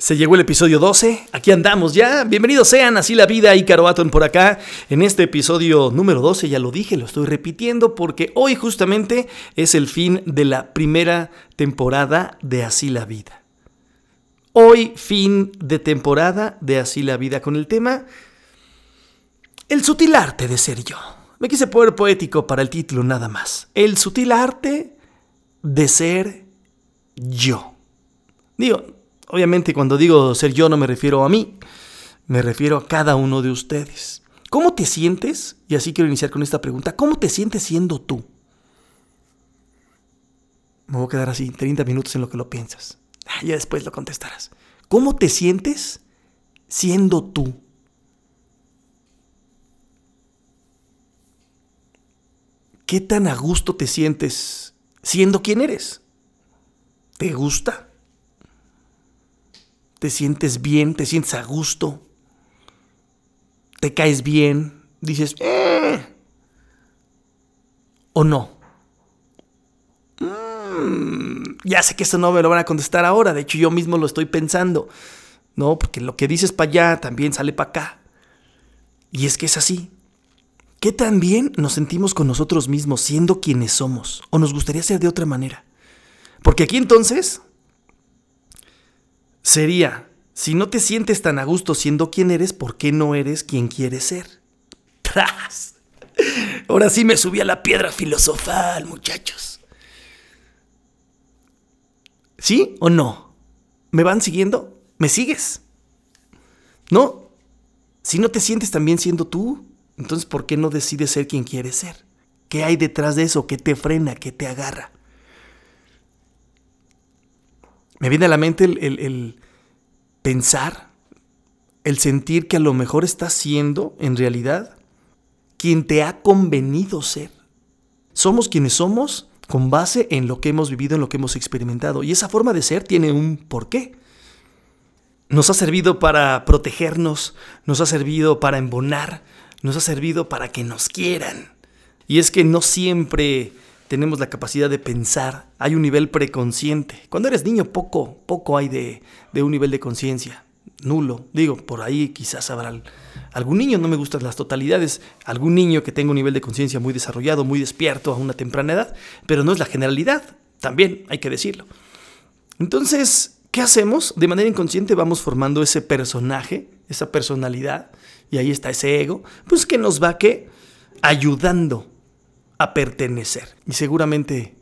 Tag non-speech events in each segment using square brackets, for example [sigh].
Se llegó el episodio 12, aquí andamos ya. Bienvenidos sean, así la vida y Caro por acá. En este episodio número 12, ya lo dije, lo estoy repitiendo porque hoy justamente es el fin de la primera temporada de Así la vida. Hoy fin de temporada de Así la vida con el tema El sutil arte de ser yo. Me quise poner poético para el título nada más. El sutil arte de ser yo. Digo, Obviamente cuando digo ser yo no me refiero a mí, me refiero a cada uno de ustedes. ¿Cómo te sientes? Y así quiero iniciar con esta pregunta. ¿Cómo te sientes siendo tú? Me voy a quedar así, 30 minutos en lo que lo piensas. Ah, ya después lo contestarás. ¿Cómo te sientes siendo tú? ¿Qué tan a gusto te sientes siendo quien eres? ¿Te gusta? Te sientes bien, te sientes a gusto, te caes bien, dices, eh, o no. Mm, ya sé que eso no me lo van a contestar ahora, de hecho yo mismo lo estoy pensando, ¿no? Porque lo que dices para allá también sale para acá. Y es que es así. ¿Qué tan bien nos sentimos con nosotros mismos siendo quienes somos? ¿O nos gustaría ser de otra manera? Porque aquí entonces sería, si no te sientes tan a gusto siendo quien eres, ¿por qué no eres quien quieres ser? ¡Tras! Ahora sí me subí a la piedra filosofal, muchachos. ¿Sí o no? ¿Me van siguiendo? ¿Me sigues? ¿No? Si no te sientes tan bien siendo tú, entonces ¿por qué no decides ser quien quieres ser? ¿Qué hay detrás de eso? ¿Qué te frena? ¿Qué te agarra? Me viene a la mente el, pensar, el sentir que a lo mejor estás siendo, en realidad, quien te ha convenido ser. Somos quienes somos con base en lo que hemos vivido, en lo que hemos experimentado. Y esa forma de ser tiene un porqué. Nos ha servido para protegernos, nos ha servido para embonar, nos ha servido para que nos quieran. Y es que no siempre tenemos la capacidad de pensar, hay un nivel preconsciente. Cuando eres niño poco, poco hay de, un nivel de conciencia, nulo. Digo, por ahí quizás habrá algún niño, no me gustan las totalidades, algún niño que tenga un nivel de conciencia muy desarrollado, muy despierto a una temprana edad, pero no es la generalidad, también hay que decirlo. Entonces, ¿qué hacemos? De manera inconsciente vamos formando ese personaje, esa personalidad, y ahí está ese ego, pues que nos va que ayudando a pertenecer. Y seguramente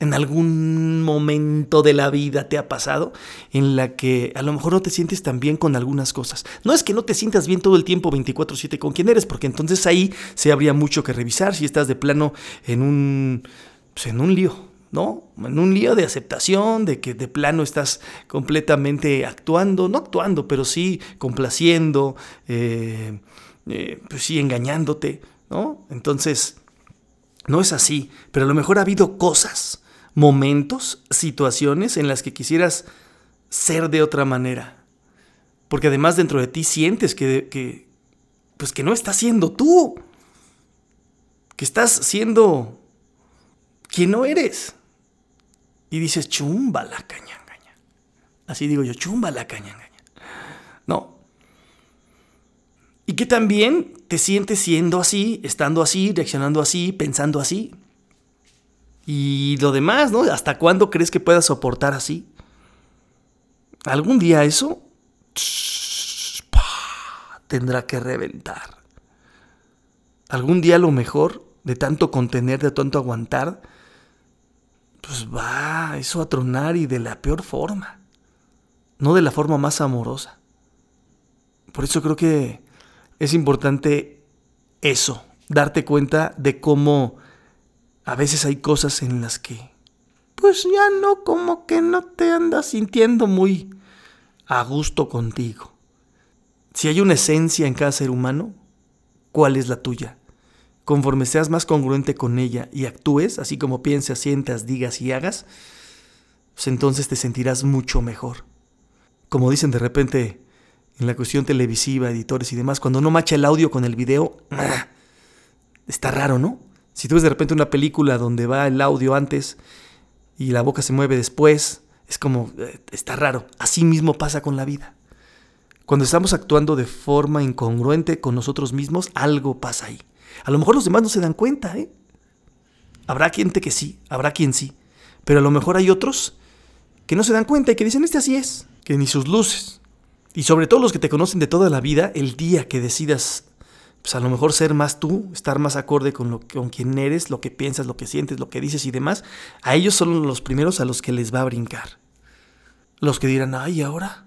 en algún momento de la vida te ha pasado en la que a lo mejor no te sientes tan bien con algunas cosas. No es que no te sientas bien todo el tiempo 24/7 con quien eres, porque entonces ahí se habría mucho que revisar si estás de plano en un, pues, en un lío, ¿no? En un lío de aceptación, de que de plano estás completamente actuando, no actuando, pero sí complaciendo, eh, eh, pues sí engañándote, ¿no? Entonces no es así, pero a lo mejor ha habido cosas, momentos, situaciones en las que quisieras ser de otra manera. Porque además dentro de ti sientes que, pues que no estás siendo tú. Que estás siendo quien no eres. Y dices, chumba la caña, Así digo yo, chumba la caña, No, y que también te sientes siendo así, estando así, reaccionando así, pensando así. Y lo demás, ¿no? ¿Hasta cuándo crees que puedas soportar así? Algún día eso tendrá que reventar. Algún día lo mejor, de tanto contener, de tanto aguantar, pues va eso a tronar y de la peor forma. No de la forma más amorosa. Por eso creo que es importante eso, darte cuenta de cómo a veces hay cosas en las que, pues ya no, como que no te andas sintiendo muy a gusto contigo. Si hay una esencia en cada ser humano, ¿cuál es la tuya? Conforme seas más congruente con ella y actúes, así como piensas, sientas, digas y hagas, pues entonces te sentirás mucho mejor. Como dicen de repente, en la cuestión televisiva, editores y demás, cuando no macha el audio con el video, [clears throat] está raro, ¿no? Si tú ves de repente una película donde va el audio antes y la boca se mueve después, Es como, eh, está raro. Así mismo pasa con la vida. Cuando estamos actuando de forma incongruente con nosotros mismos, algo pasa ahí. A lo mejor los demás no se dan cuenta, ¿eh? Habrá gente que sí, habrá quien sí. Pero a lo mejor hay otros que no se dan cuenta y que dicen, este así es, que ni sus luces. Y sobre todo los que te conocen de toda la vida, el día que decidas, pues a lo mejor ser más tú, estar más acorde con, lo, con quien eres, lo que piensas, lo que sientes, lo que dices y demás, a ellos son los primeros a los que les va a brincar. Los que dirán, ay, ahora,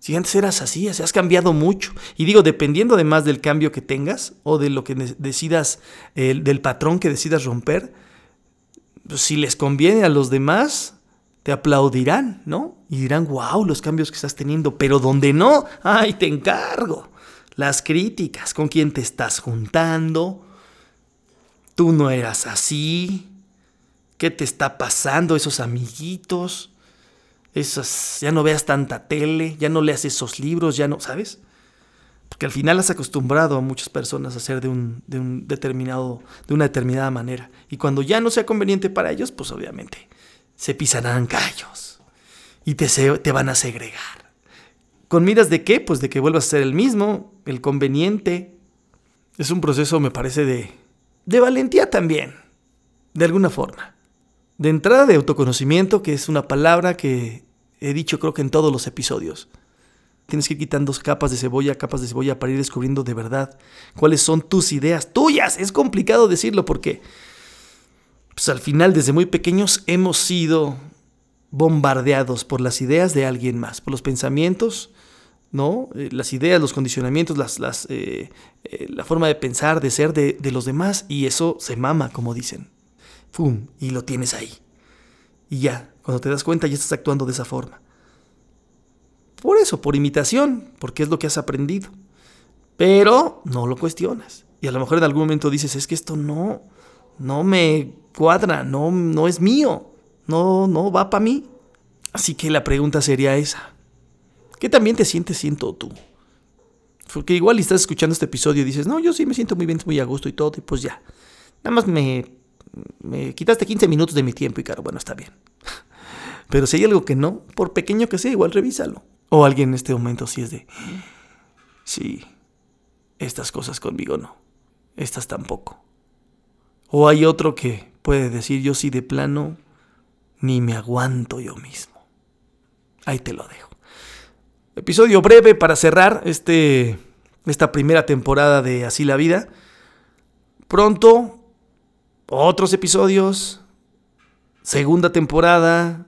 si antes eras así, has cambiado mucho. Y digo, dependiendo además del cambio que tengas o de lo que decidas, del patrón que decidas romper, pues si les conviene a los demás, te aplaudirán, ¿no? Y dirán, wow, los cambios que estás teniendo, pero donde no, ay, te encargo. Las críticas, con quién te estás juntando, tú no eras así, ¿qué te está pasando esos amiguitos? Esas, ya no veas tanta tele, ya no leas esos libros, ya no, ¿sabes? Porque al final has acostumbrado a muchas personas a ser de un, de un determinado, de una determinada manera. Y cuando ya no sea conveniente para ellos, pues obviamente se pisarán callos y te, te van a segregar. ¿Con miras de qué? Pues de que vuelvas a ser el mismo, el conveniente. Es un proceso, me parece, de, de valentía también, de alguna forma. De entrada de autoconocimiento, que es una palabra que he dicho creo que en todos los episodios. Tienes que ir quitando capas de cebolla, capas de cebolla para ir descubriendo de verdad cuáles son tus ideas tuyas. Es complicado decirlo porque pues al final desde muy pequeños hemos sido bombardeados por las ideas de alguien más, por los pensamientos, ¿no? Eh, las ideas, los condicionamientos, las, las, eh, eh, la forma de pensar, de ser de, de, los demás, y eso se mama, como dicen. ¡Fum! Y lo tienes ahí. Y ya, cuando te das cuenta, ya estás actuando de esa forma. Por eso, por imitación, porque es lo que has aprendido. Pero no lo cuestionas. Y a lo mejor en algún momento dices, es que esto no, no me cuadra, no, no es mío, no, no va para mí. Así que la pregunta sería esa. ¿Qué también te sientes siendo tú? Porque igual estás escuchando este episodio y dices, no, yo sí me siento muy bien, muy a gusto y todo, y pues ya. Nada más me, me quitaste 15 minutos de mi tiempo y claro, bueno, está bien. [laughs] Pero si hay algo que no, por pequeño que sea, igual revísalo. O alguien en este momento sí es de, sí, estas cosas conmigo no, estas tampoco. O hay otro que puede decir yo sí de plano, ni me aguanto yo mismo. Ahí te lo dejo. Episodio breve para cerrar este, esta primera temporada de Así la vida. Pronto, otros episodios, segunda temporada,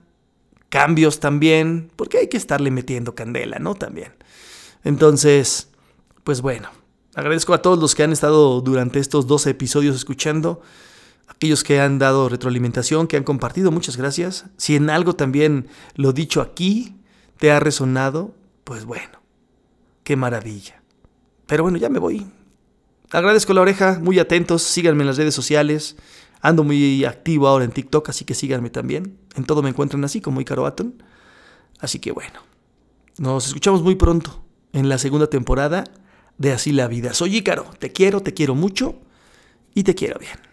cambios también, porque hay que estarle metiendo candela, ¿no? También. Entonces, pues bueno, Agradezco a todos los que han estado durante estos 12 episodios escuchando, aquellos que han dado retroalimentación, que han compartido, muchas gracias. Si en algo también lo dicho aquí te ha resonado, pues bueno, qué maravilla. Pero bueno, ya me voy. Agradezco la oreja, muy atentos, síganme en las redes sociales. Ando muy activo ahora en TikTok, así que síganme también. En todo me encuentran así como Icaro Aton. Así que bueno, nos escuchamos muy pronto en la segunda temporada de Así la vida. Soy Ícaro, te quiero, te quiero mucho y te quiero bien.